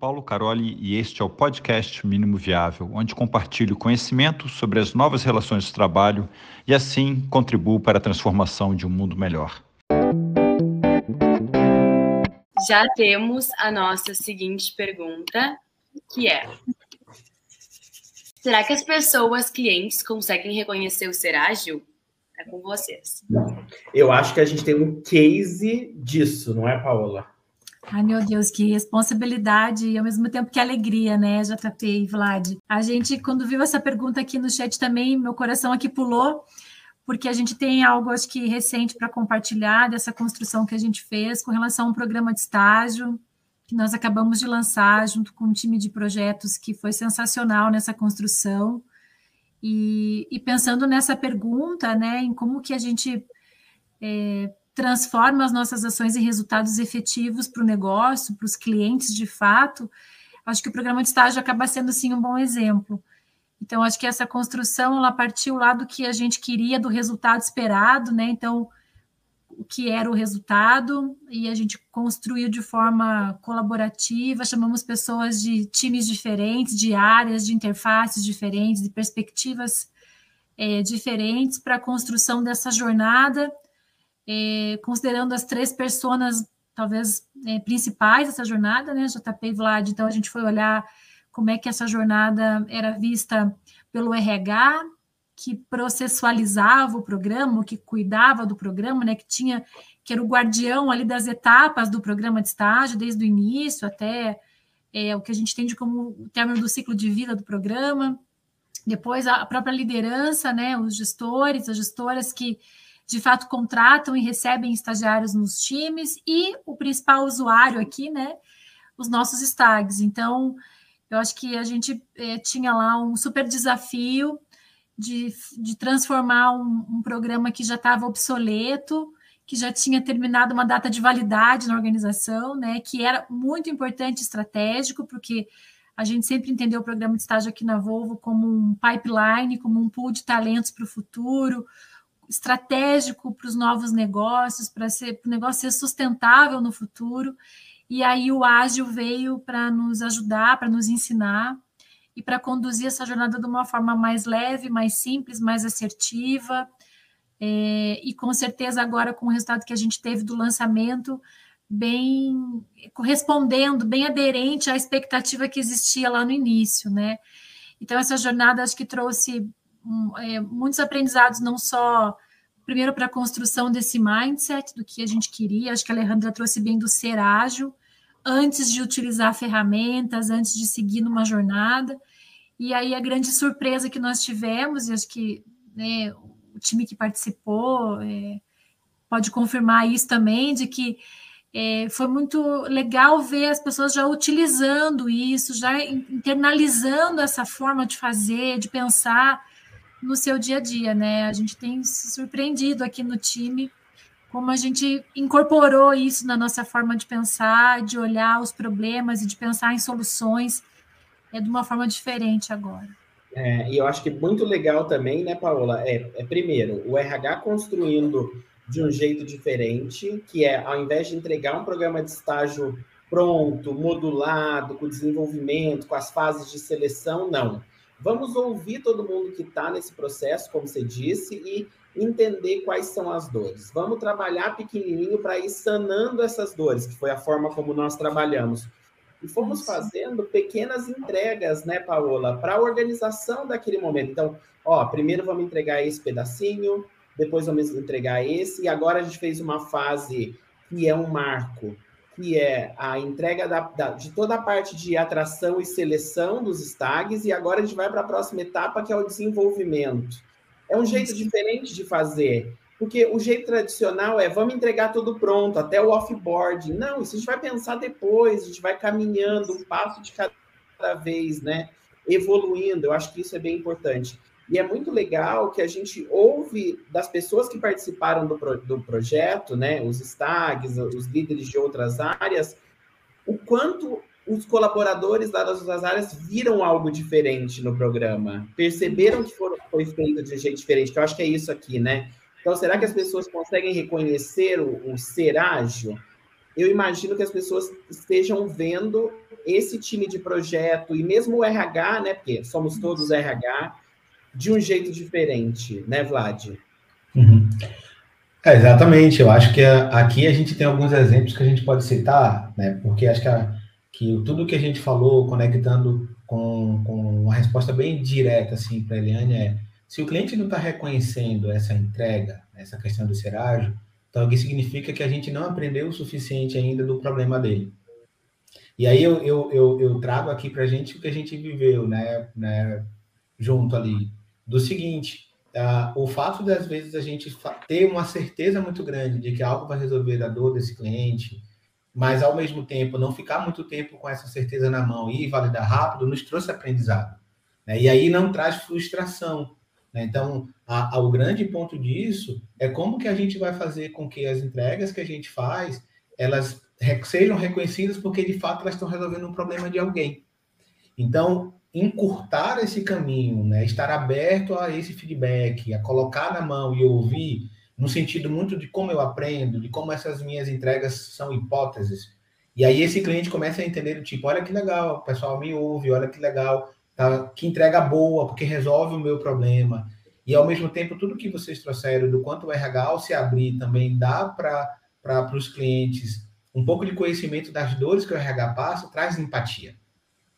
Paulo Caroli e este é o podcast Mínimo Viável, onde compartilho conhecimento sobre as novas relações de trabalho e assim contribuo para a transformação de um mundo melhor. Já temos a nossa seguinte pergunta, que é: Será que as pessoas clientes conseguem reconhecer o ser ágil? É com vocês. Eu acho que a gente tem um case disso, não é, Paola? Ai, meu Deus, que responsabilidade e ao mesmo tempo que alegria, né, JP e Vlad? A gente, quando viu essa pergunta aqui no chat também, meu coração aqui pulou, porque a gente tem algo, acho que recente para compartilhar dessa construção que a gente fez com relação a um programa de estágio que nós acabamos de lançar junto com um time de projetos que foi sensacional nessa construção. E, e pensando nessa pergunta, né, em como que a gente é, transforma as nossas ações em resultados efetivos para o negócio, para os clientes de fato, acho que o programa de estágio acaba sendo sim um bom exemplo. Então, acho que essa construção ela partiu lá do que a gente queria, do resultado esperado, né? Então, o que era o resultado, e a gente construiu de forma colaborativa, chamamos pessoas de times diferentes, de áreas, de interfaces diferentes, de perspectivas é, diferentes para a construção dessa jornada é, considerando as três personas, talvez, é, principais dessa jornada, né, JP e Vlad, então a gente foi olhar como é que essa jornada era vista pelo RH, que processualizava o programa, que cuidava do programa, né, que tinha, que era o guardião ali das etapas do programa de estágio, desde o início até é, o que a gente entende como o término do ciclo de vida do programa. Depois a própria liderança, né, os gestores, as gestoras que de fato contratam e recebem estagiários nos times e o principal usuário aqui, né, os nossos stags. Então, eu acho que a gente é, tinha lá um super desafio de, de transformar um, um programa que já estava obsoleto, que já tinha terminado uma data de validade na organização, né, que era muito importante estratégico, porque a gente sempre entendeu o programa de estágio aqui na Volvo como um pipeline, como um pool de talentos para o futuro, estratégico para os novos negócios, para o negócio ser sustentável no futuro. E aí o ágil veio para nos ajudar, para nos ensinar e para conduzir essa jornada de uma forma mais leve, mais simples, mais assertiva. É, e com certeza agora com o resultado que a gente teve do lançamento, bem correspondendo, bem aderente à expectativa que existia lá no início, né? Então essa jornada acho que trouxe é, muitos aprendizados, não só primeiro para a construção desse mindset do que a gente queria, acho que a Alejandra trouxe bem do ser ágil, antes de utilizar ferramentas, antes de seguir numa jornada. E aí a grande surpresa que nós tivemos, e acho que né, o time que participou é, pode confirmar isso também, de que é, foi muito legal ver as pessoas já utilizando isso, já internalizando essa forma de fazer, de pensar, no seu dia a dia, né? A gente tem se surpreendido aqui no time como a gente incorporou isso na nossa forma de pensar, de olhar os problemas e de pensar em soluções é de uma forma diferente agora. É, e eu acho que muito legal também, né, Paola? É, é primeiro o RH construindo de um jeito diferente, que é ao invés de entregar um programa de estágio pronto, modulado, com desenvolvimento, com as fases de seleção, não. Vamos ouvir todo mundo que está nesse processo, como você disse, e entender quais são as dores. Vamos trabalhar pequenininho para ir sanando essas dores, que foi a forma como nós trabalhamos. E fomos fazendo pequenas entregas, né, Paola, para a organização daquele momento. Então, ó, primeiro vamos entregar esse pedacinho, depois vamos entregar esse, e agora a gente fez uma fase que é um marco, que é a entrega da, da, de toda a parte de atração e seleção dos stags, e agora a gente vai para a próxima etapa, que é o desenvolvimento. É um jeito diferente de fazer, porque o jeito tradicional é vamos entregar tudo pronto, até o offboard. Não, isso a gente vai pensar depois, a gente vai caminhando um passo de cada vez, né? Evoluindo. Eu acho que isso é bem importante. E é muito legal que a gente ouve das pessoas que participaram do, pro, do projeto, né, os STAGs, os líderes de outras áreas, o quanto os colaboradores das outras áreas viram algo diferente no programa, perceberam que foram, foi feito de jeito diferente, que eu acho que é isso aqui, né? Então, será que as pessoas conseguem reconhecer o, o ser ágil? eu imagino que as pessoas estejam vendo esse time de projeto e mesmo o RH, né? Porque somos todos RH, de um jeito diferente, né, Vlad? Uhum. É, exatamente. Eu acho que aqui a gente tem alguns exemplos que a gente pode citar, né? Porque acho que, a, que tudo que a gente falou, conectando com, com uma resposta bem direta assim para a Eliane, é se o cliente não está reconhecendo essa entrega, essa questão do ser ágil, então isso significa que a gente não aprendeu o suficiente ainda do problema dele. E aí eu, eu, eu, eu trago aqui para a gente o que a gente viveu, né, né junto ali, do seguinte, uh, o fato de às vezes a gente ter uma certeza muito grande de que algo vai resolver a dor desse cliente, mas ao mesmo tempo não ficar muito tempo com essa certeza na mão e validar rápido, nos trouxe aprendizado. Né? E aí não traz frustração. Né? Então, a, a, o grande ponto disso é como que a gente vai fazer com que as entregas que a gente faz, elas sejam reconhecidas porque de fato elas estão resolvendo um problema de alguém. Então, encurtar esse caminho, né? estar aberto a esse feedback, a colocar na mão e ouvir, no sentido muito de como eu aprendo, de como essas minhas entregas são hipóteses. E aí esse cliente começa a entender tipo, olha que legal, o pessoal me ouve, olha que legal, tá? que entrega boa, porque resolve o meu problema. E ao mesmo tempo, tudo que vocês trouxeram do quanto o RH ao se abrir também dá para os clientes um pouco de conhecimento das dores que o RH passa, traz empatia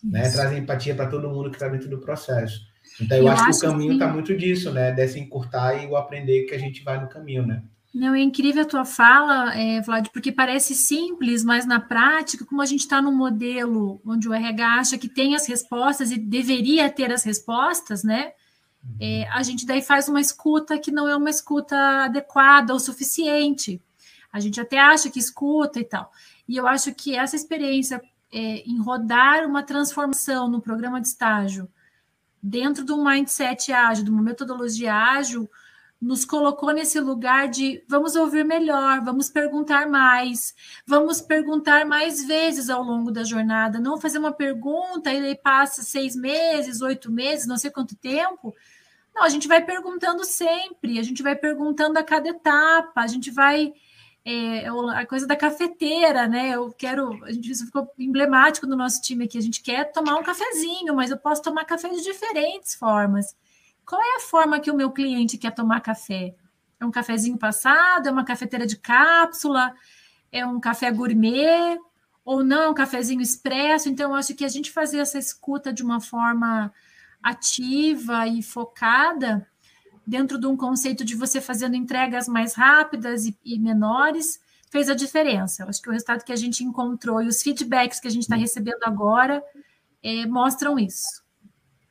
né? Traz empatia para todo mundo que está dentro do processo. Então, eu, eu acho, acho, que o caminho está muito disso, né? Desse encurtar e o aprender que a gente vai no caminho, né? Não, é incrível a tua fala, é, Vlad, porque parece simples, mas na prática, como a gente está num modelo onde o RH acha que tem as respostas e deveria ter as respostas, né? É, a gente daí faz uma escuta que não é uma escuta adequada ou suficiente. A gente até acha que escuta e tal. E eu acho que essa experiência é, em rodar uma transformação no programa de estágio dentro do mindset ágil, de uma metodologia ágil, nos colocou nesse lugar de vamos ouvir melhor, vamos perguntar mais, vamos perguntar mais vezes ao longo da jornada, não fazer uma pergunta e aí passa seis meses, oito meses, não sei quanto tempo. Não, a gente vai perguntando sempre, a gente vai perguntando a cada etapa, a gente vai é, a coisa da cafeteira, né? Eu quero, a gente isso ficou emblemático no nosso time aqui. A gente quer tomar um cafezinho, mas eu posso tomar café de diferentes formas. Qual é a forma que o meu cliente quer tomar café? É um cafezinho passado? É uma cafeteira de cápsula? É um café gourmet? Ou não, um cafezinho expresso? Então, acho que a gente fazer essa escuta de uma forma ativa e focada dentro de um conceito de você fazendo entregas mais rápidas e, e menores, fez a diferença. Eu acho que o resultado que a gente encontrou e os feedbacks que a gente está recebendo agora é, mostram isso.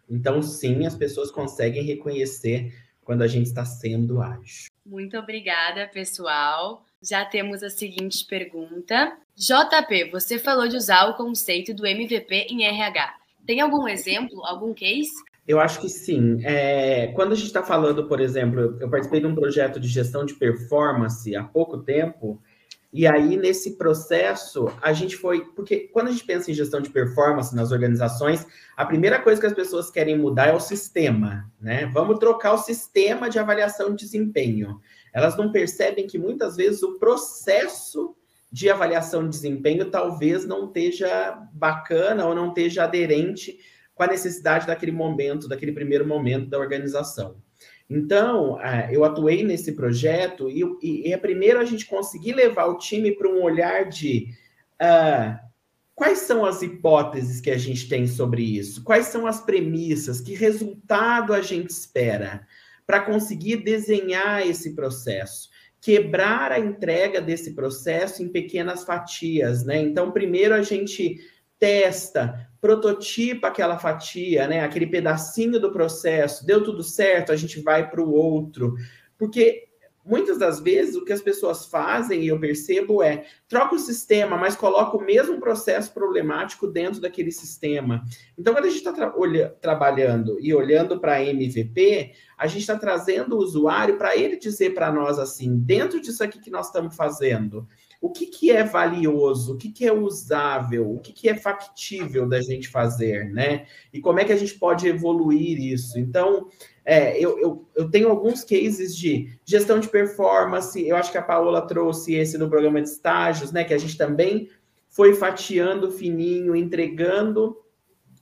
Então, sim, as pessoas conseguem reconhecer quando a gente está sendo ágil. Muito obrigada, pessoal. Já temos a seguinte pergunta. JP, você falou de usar o conceito do MVP em RH. Tem algum exemplo, algum case? Eu acho que sim. É, quando a gente está falando, por exemplo, eu participei de um projeto de gestão de performance há pouco tempo, e aí nesse processo a gente foi. Porque quando a gente pensa em gestão de performance nas organizações, a primeira coisa que as pessoas querem mudar é o sistema, né? Vamos trocar o sistema de avaliação de desempenho. Elas não percebem que muitas vezes o processo de avaliação de desempenho talvez não esteja bacana ou não esteja aderente com a necessidade daquele momento, daquele primeiro momento da organização. Então, é, eu atuei nesse projeto e, e, é primeiro a gente conseguir levar o time para um olhar de uh, quais são as hipóteses que a gente tem sobre isso, quais são as premissas, que resultado a gente espera para conseguir desenhar esse processo, quebrar a entrega desse processo em pequenas fatias, né? Então, primeiro a gente testa, prototipa aquela fatia, né, aquele pedacinho do processo, deu tudo certo, a gente vai para o outro. Porque muitas das vezes o que as pessoas fazem, e eu percebo, é troca o sistema, mas coloca o mesmo processo problemático dentro daquele sistema. Então, quando a gente está tra trabalhando e olhando para MVP, a gente está trazendo o usuário para ele dizer para nós assim, dentro disso aqui que nós estamos fazendo, o que, que é valioso, o que, que é usável, o que, que é factível da gente fazer, né? E como é que a gente pode evoluir isso? Então, é, eu, eu, eu tenho alguns cases de gestão de performance, eu acho que a Paola trouxe esse no programa de estágios, né? Que a gente também foi fatiando fininho, entregando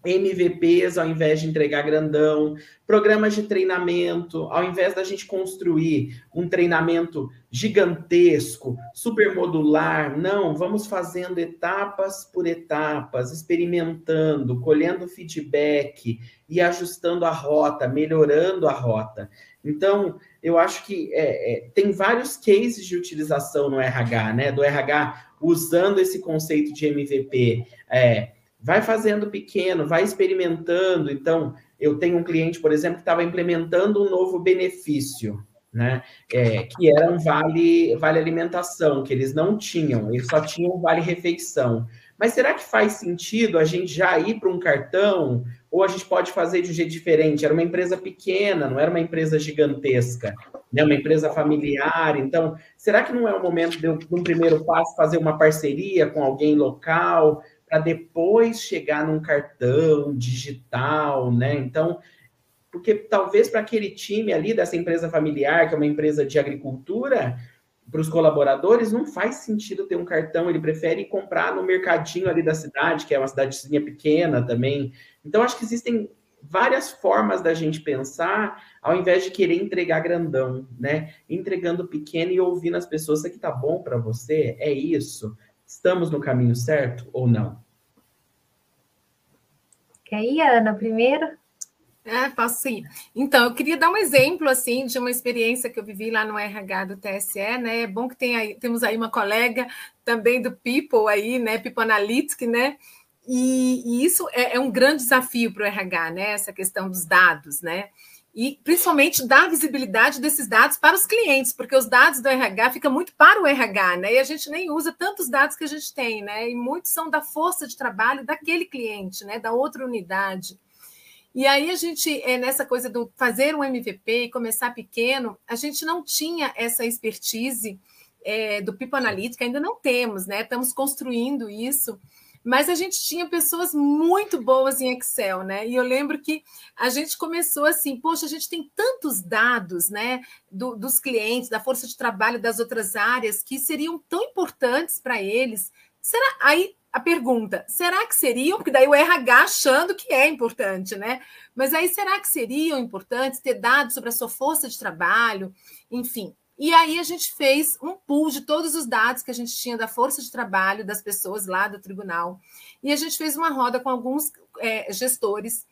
MVPs ao invés de entregar grandão, programas de treinamento, ao invés da gente construir um treinamento gigantesco, super modular, não, vamos fazendo etapas por etapas, experimentando, colhendo feedback e ajustando a rota, melhorando a rota. Então, eu acho que é, é, tem vários cases de utilização no RH, né? Do RH usando esse conceito de MVP. É, vai fazendo pequeno, vai experimentando. Então, eu tenho um cliente, por exemplo, que estava implementando um novo benefício, né? É, que era um vale, vale alimentação, que eles não tinham, eles só tinham vale refeição. Mas será que faz sentido a gente já ir para um cartão? Ou a gente pode fazer de um jeito diferente? Era uma empresa pequena, não era uma empresa gigantesca, né? uma empresa familiar. Então, será que não é o momento de, um primeiro passo, fazer uma parceria com alguém local? para depois chegar num cartão digital, né? Então, porque talvez para aquele time ali dessa empresa familiar, que é uma empresa de agricultura, para os colaboradores não faz sentido ter um cartão, ele prefere comprar no mercadinho ali da cidade, que é uma cidadezinha pequena também. Então, acho que existem várias formas da gente pensar, ao invés de querer entregar grandão, né? Entregando pequeno e ouvindo as pessoas, isso aqui tá bom para você? É isso? Estamos no caminho certo ou não? Quer ir, Ana, primeiro? É, posso sim. Então, eu queria dar um exemplo assim de uma experiência que eu vivi lá no RH do TSE, né? É bom que tem aí, temos aí uma colega também do People aí, né? People Analytics, né? E, e isso é, é, um grande desafio para o RH, né? Essa questão dos dados, né? e principalmente dar visibilidade desses dados para os clientes, porque os dados do RH ficam muito para o RH, né? E a gente nem usa tantos dados que a gente tem, né? E muitos são da força de trabalho daquele cliente, né? Da outra unidade. E aí a gente, é, nessa coisa do fazer um MVP e começar pequeno, a gente não tinha essa expertise é, do People Analytics, ainda não temos, né? Estamos construindo isso mas a gente tinha pessoas muito boas em Excel, né? E eu lembro que a gente começou assim, poxa, a gente tem tantos dados, né, do, dos clientes, da força de trabalho das outras áreas que seriam tão importantes para eles. Será aí a pergunta, será que seriam? Porque daí o RH achando que é importante, né? Mas aí será que seriam importantes ter dados sobre a sua força de trabalho? Enfim, e aí a gente fez um pool de todos os dados que a gente tinha da força de trabalho das pessoas lá do tribunal. E a gente fez uma roda com alguns é, gestores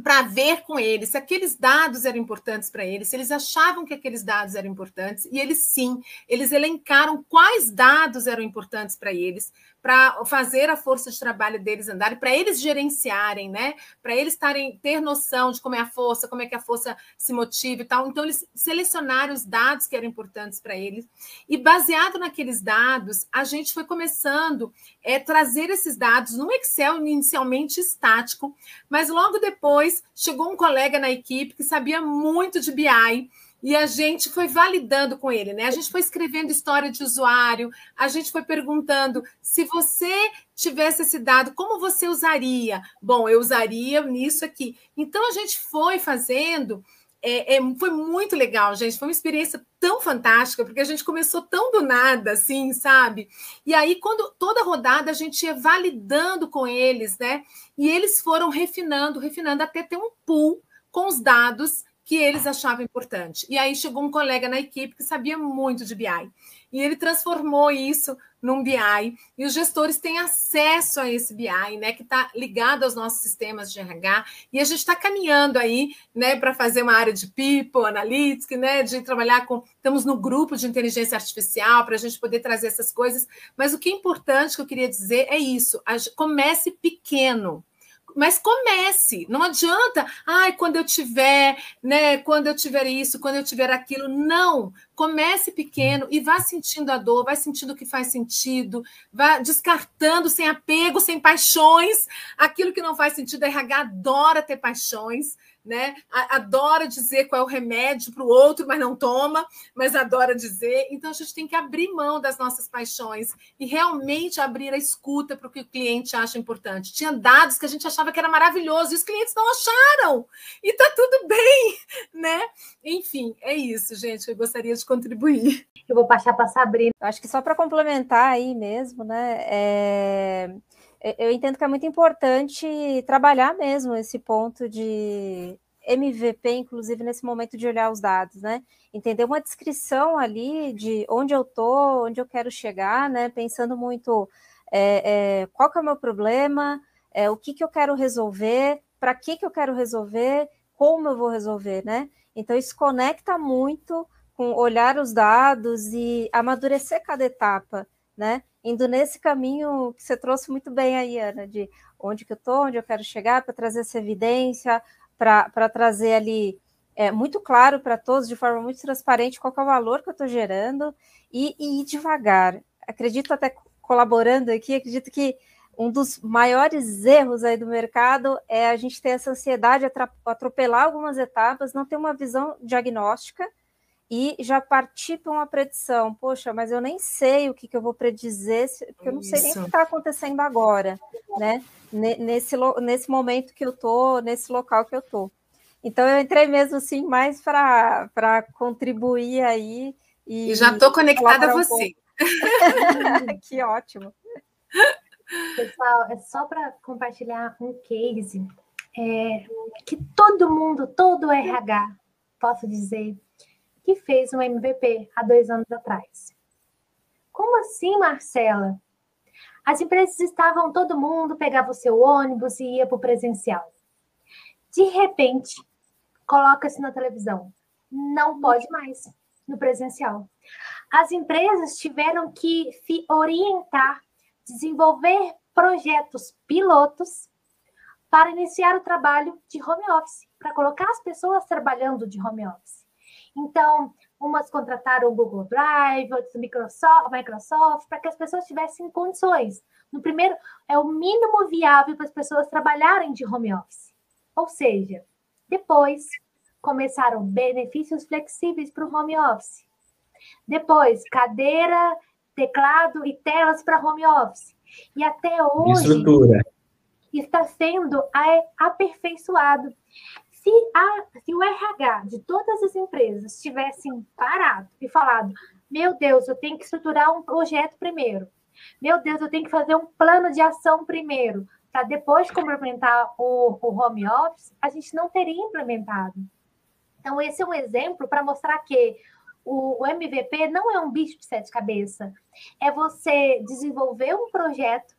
para ver com eles se aqueles dados eram importantes para eles, se eles achavam que aqueles dados eram importantes, e eles sim, eles elencaram quais dados eram importantes para eles, para fazer a força de trabalho deles andar, para eles gerenciarem, né? Para eles tarem, ter noção de como é a força, como é que a força se motiva e tal. Então, eles selecionaram os dados que eram importantes para eles, e baseado naqueles dados, a gente foi começando a é, trazer esses dados no Excel inicialmente estático, mas logo depois chegou um colega na equipe que sabia muito de BI e a gente foi validando com ele, né? A gente foi escrevendo história de usuário, a gente foi perguntando se você tivesse esse dado, como você usaria? Bom, eu usaria nisso aqui. Então a gente foi fazendo. É, é, foi muito legal, gente. Foi uma experiência tão fantástica, porque a gente começou tão do nada, assim, sabe? E aí, quando toda rodada a gente ia validando com eles, né? E eles foram refinando, refinando até ter um pool com os dados que eles achavam importante. E aí chegou um colega na equipe que sabia muito de BI. E ele transformou isso num BI. E os gestores têm acesso a esse BI, né? Que está ligado aos nossos sistemas de RH. E a gente está caminhando aí, né, para fazer uma área de people, analytics, né? De trabalhar com. Estamos no grupo de inteligência artificial para a gente poder trazer essas coisas. Mas o que é importante que eu queria dizer é isso: comece pequeno mas comece. Não adianta, ai, quando eu tiver, né, quando eu tiver isso, quando eu tiver aquilo. Não. Comece pequeno e vá sentindo a dor, vai sentindo o que faz sentido, vá descartando sem apego, sem paixões, aquilo que não faz sentido. A RH adora ter paixões né? Adora dizer qual é o remédio para o outro, mas não toma, mas adora dizer. Então a gente tem que abrir mão das nossas paixões e realmente abrir a escuta para o que o cliente acha importante. Tinha dados que a gente achava que era maravilhoso e os clientes não acharam. E tá tudo bem, né? Enfim, é isso, gente. Eu gostaria de contribuir. Eu vou passar para Sabrina. Acho que só para complementar aí mesmo, né? É eu entendo que é muito importante trabalhar mesmo esse ponto de MVP, inclusive nesse momento de olhar os dados, né? Entender uma descrição ali de onde eu tô, onde eu quero chegar, né? Pensando muito é, é, qual que é o meu problema, é, o que, que eu quero resolver, para que, que eu quero resolver, como eu vou resolver, né? Então, isso conecta muito com olhar os dados e amadurecer cada etapa, né? indo nesse caminho que você trouxe muito bem aí, Ana, de onde que eu estou, onde eu quero chegar, para trazer essa evidência, para trazer ali é, muito claro para todos, de forma muito transparente, qual é o valor que eu estou gerando e, e ir devagar. Acredito até colaborando aqui, acredito que um dos maiores erros aí do mercado é a gente ter essa ansiedade de atropelar algumas etapas, não ter uma visão diagnóstica e já partir para uma predição. Poxa, mas eu nem sei o que, que eu vou predizer, porque eu não sei nem o que está acontecendo agora, né? Nesse, nesse momento que eu tô, nesse local que eu tô. Então eu entrei mesmo assim mais para contribuir aí e, e já estou conectada a você. Um que ótimo. Pessoal, é só para compartilhar um case é, que todo mundo, todo RH, posso dizer, que fez um MVP há dois anos atrás. Como assim, Marcela? As empresas estavam, todo mundo pegava o seu ônibus e ia para o presencial. De repente, coloca-se na televisão. Não pode mais no presencial. As empresas tiveram que se orientar, desenvolver projetos pilotos para iniciar o trabalho de home office, para colocar as pessoas trabalhando de home office. Então, umas contrataram o Google Drive, outras Microsoft, Microsoft para que as pessoas tivessem condições. No primeiro, é o mínimo viável para as pessoas trabalharem de home office. Ou seja, depois começaram benefícios flexíveis para o home office. Depois, cadeira, teclado e telas para home office. E até hoje Estrutura. está sendo aperfeiçoado. Se, a, se o RH de todas as empresas tivessem parado e falado: meu Deus, eu tenho que estruturar um projeto primeiro, meu Deus, eu tenho que fazer um plano de ação primeiro, para depois complementar o, o home office, a gente não teria implementado. Então, esse é um exemplo para mostrar que o, MVP não é um bicho de sete cabeças. É você desenvolver um projeto,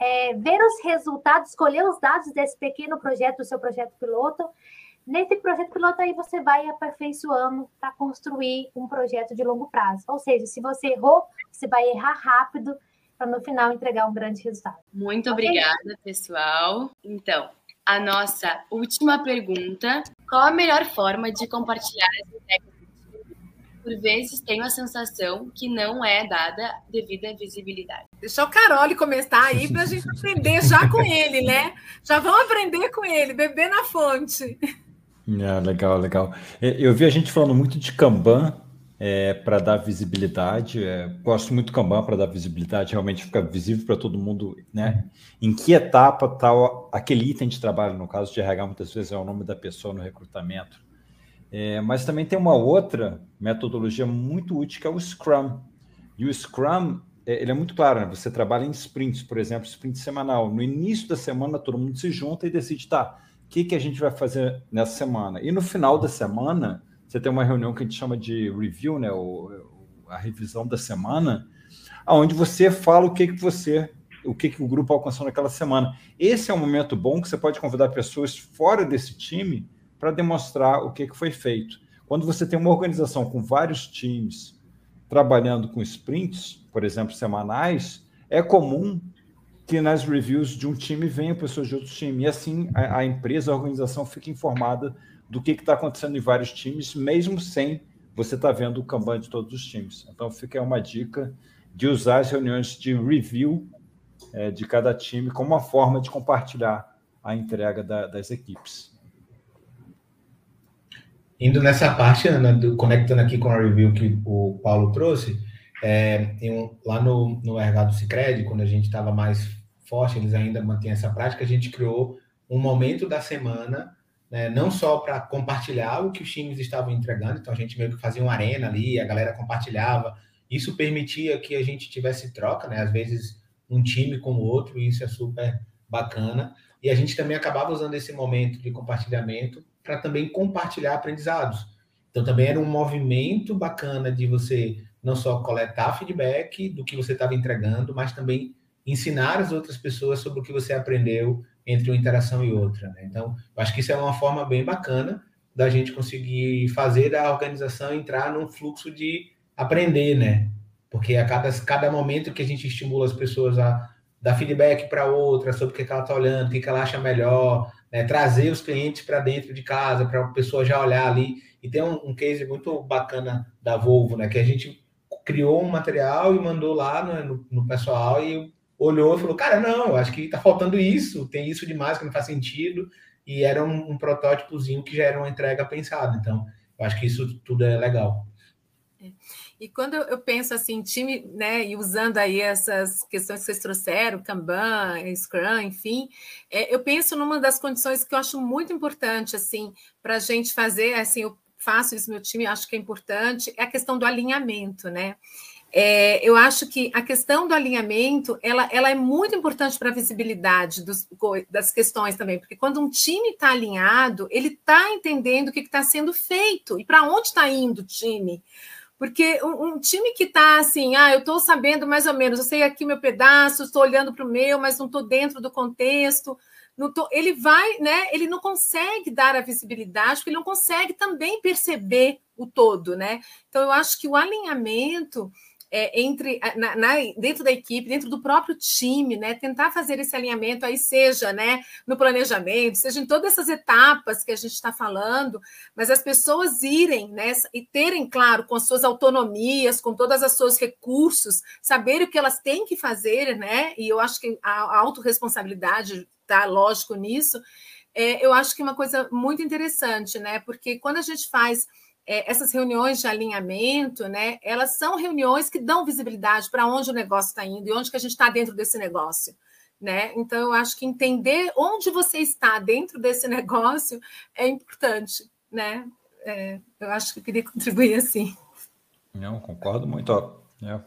é, ver os resultados, escolher os dados desse pequeno projeto, do seu projeto piloto. Nesse projeto piloto aí você vai aperfeiçoando para construir um projeto de longo prazo. Ou seja, se você errou, você vai errar rápido para no final entregar um grande resultado. Muito okay? obrigada, pessoal. Então, a nossa última pergunta: qual a melhor forma de compartilhar as ideias por vezes tenho a sensação que não é dada devida visibilidade. Deixa o Carole começar aí para a gente aprender já com ele, né? Já vamos aprender com ele, beber na fonte. É, legal, legal. É, eu vi a gente falando muito de Kanban é, para dar visibilidade. É, gosto muito do Kanban para dar visibilidade, realmente fica visível para todo mundo, né? Em que etapa está aquele item de trabalho, no caso de RH, muitas vezes é o nome da pessoa no recrutamento. É, mas também tem uma outra metodologia muito útil que é o Scrum. E o Scrum é, ele é muito claro, né? Você trabalha em sprints, por exemplo, sprint semanal. No início da semana, todo mundo se junta e decide, tá, o que, que a gente vai fazer nessa semana? E no final da semana, você tem uma reunião que a gente chama de review, né? O, a revisão da semana, onde você fala o que, que você, o que, que o grupo alcançou naquela semana. Esse é um momento bom que você pode convidar pessoas fora desse time para demonstrar o que, que foi feito. Quando você tem uma organização com vários times trabalhando com sprints, por exemplo, semanais, é comum que nas reviews de um time venham pessoas de outro time. E assim a, a empresa, a organização fica informada do que está acontecendo em vários times, mesmo sem você está vendo o Kanban de todos os times. Então, fica uma dica de usar as reuniões de review é, de cada time como uma forma de compartilhar a entrega da, das equipes. Indo nessa parte, Ana, do, conectando aqui com a review que o Paulo trouxe, é, lá no, no RH do Cicred, quando a gente estava mais forte, eles ainda mantêm essa prática, a gente criou um momento da semana, né, não só para compartilhar o que os times estavam entregando, então a gente meio que fazia uma arena ali, a galera compartilhava, isso permitia que a gente tivesse troca, né, às vezes um time com o outro, e isso é super bacana, e a gente também acabava usando esse momento de compartilhamento para também compartilhar aprendizados. Então também era um movimento bacana de você não só coletar feedback do que você estava entregando, mas também ensinar as outras pessoas sobre o que você aprendeu entre uma interação e outra. Né? Então, eu acho que isso é uma forma bem bacana da gente conseguir fazer a organização entrar num fluxo de aprender, né? Porque a cada, cada momento que a gente estimula as pessoas a dar feedback para outra sobre o que, ela está olhando, o que ela acha melhor, né? trazer os clientes para dentro de casa, para a pessoa já olhar ali. E tem um, um case muito bacana da Volvo, né? Que a gente criou um material e mandou lá no, no, no pessoal e olhou e falou, cara, não, acho que está faltando isso, tem isso demais que não faz sentido, e era um, um, protótipozinho que já era uma entrega pensada, então eu acho que isso tudo é legal. É. E quando eu penso assim, time, né, e usando aí essas questões que vocês trouxeram, Kanban, Scrum, enfim, é, eu penso numa das condições que eu acho muito importante, assim, para a gente fazer, assim, eu faço isso no meu time, acho que é importante, é a questão do alinhamento, né? É, eu acho que a questão do alinhamento ela, ela é muito importante para a visibilidade dos, das questões também, porque quando um time está alinhado, ele está entendendo o que está sendo feito e para onde está indo o time. Porque um, um time que está assim, ah, eu estou sabendo mais ou menos, eu sei aqui meu pedaço, estou olhando para o meu, mas não estou dentro do contexto. Tô, ele vai, né? Ele não consegue dar a visibilidade, porque ele não consegue também perceber o todo, né? Então, eu acho que o alinhamento é, entre na, na, dentro da equipe, dentro do próprio time, né? Tentar fazer esse alinhamento aí, seja né, no planejamento, seja em todas essas etapas que a gente está falando, mas as pessoas irem né, e terem, claro, com as suas autonomias, com todos os seus recursos, saber o que elas têm que fazer, né? E eu acho que a, a autorresponsabilidade está lógico nisso. É, eu acho que é uma coisa muito interessante, né? Porque quando a gente faz é, essas reuniões de alinhamento, né, elas são reuniões que dão visibilidade para onde o negócio está indo e onde que a gente está dentro desse negócio. Né? Então, eu acho que entender onde você está dentro desse negócio é importante. Né? É, eu acho que eu queria contribuir assim. Não, concordo muito. Ó, é,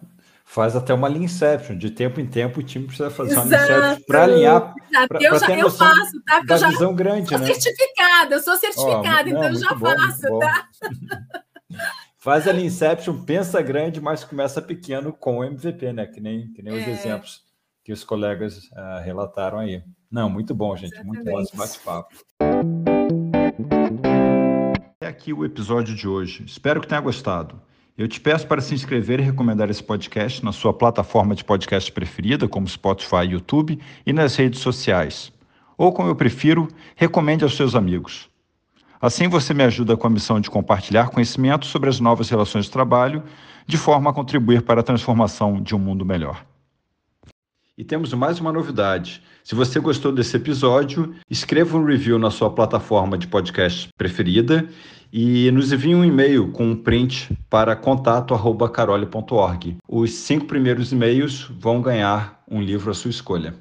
faz até uma linha inception. De tempo em tempo, o time precisa fazer Exato, uma linha inception para alinhar. Pra, eu, já, eu faço, tá? Porque da eu já visão grande, sou né? certificada, eu sou certificada, oh, então eu já bom, faço, tá? Faz a linha inception, pensa grande, mas começa pequeno com o MVP, né? Que nem, que nem é. os exemplos que os colegas uh, relataram aí. Não, muito bom, gente. Exatamente. Muito bom esse bate-papo. É aqui o episódio de hoje. Espero que tenha gostado. Eu te peço para se inscrever e recomendar esse podcast na sua plataforma de podcast preferida, como Spotify e YouTube, e nas redes sociais. Ou, como eu prefiro, recomende aos seus amigos. Assim você me ajuda com a missão de compartilhar conhecimento sobre as novas relações de trabalho, de forma a contribuir para a transformação de um mundo melhor. E temos mais uma novidade. Se você gostou desse episódio, escreva um review na sua plataforma de podcast preferida e nos envie um e-mail com um print para contato@carole.org. Os cinco primeiros e-mails vão ganhar um livro à sua escolha.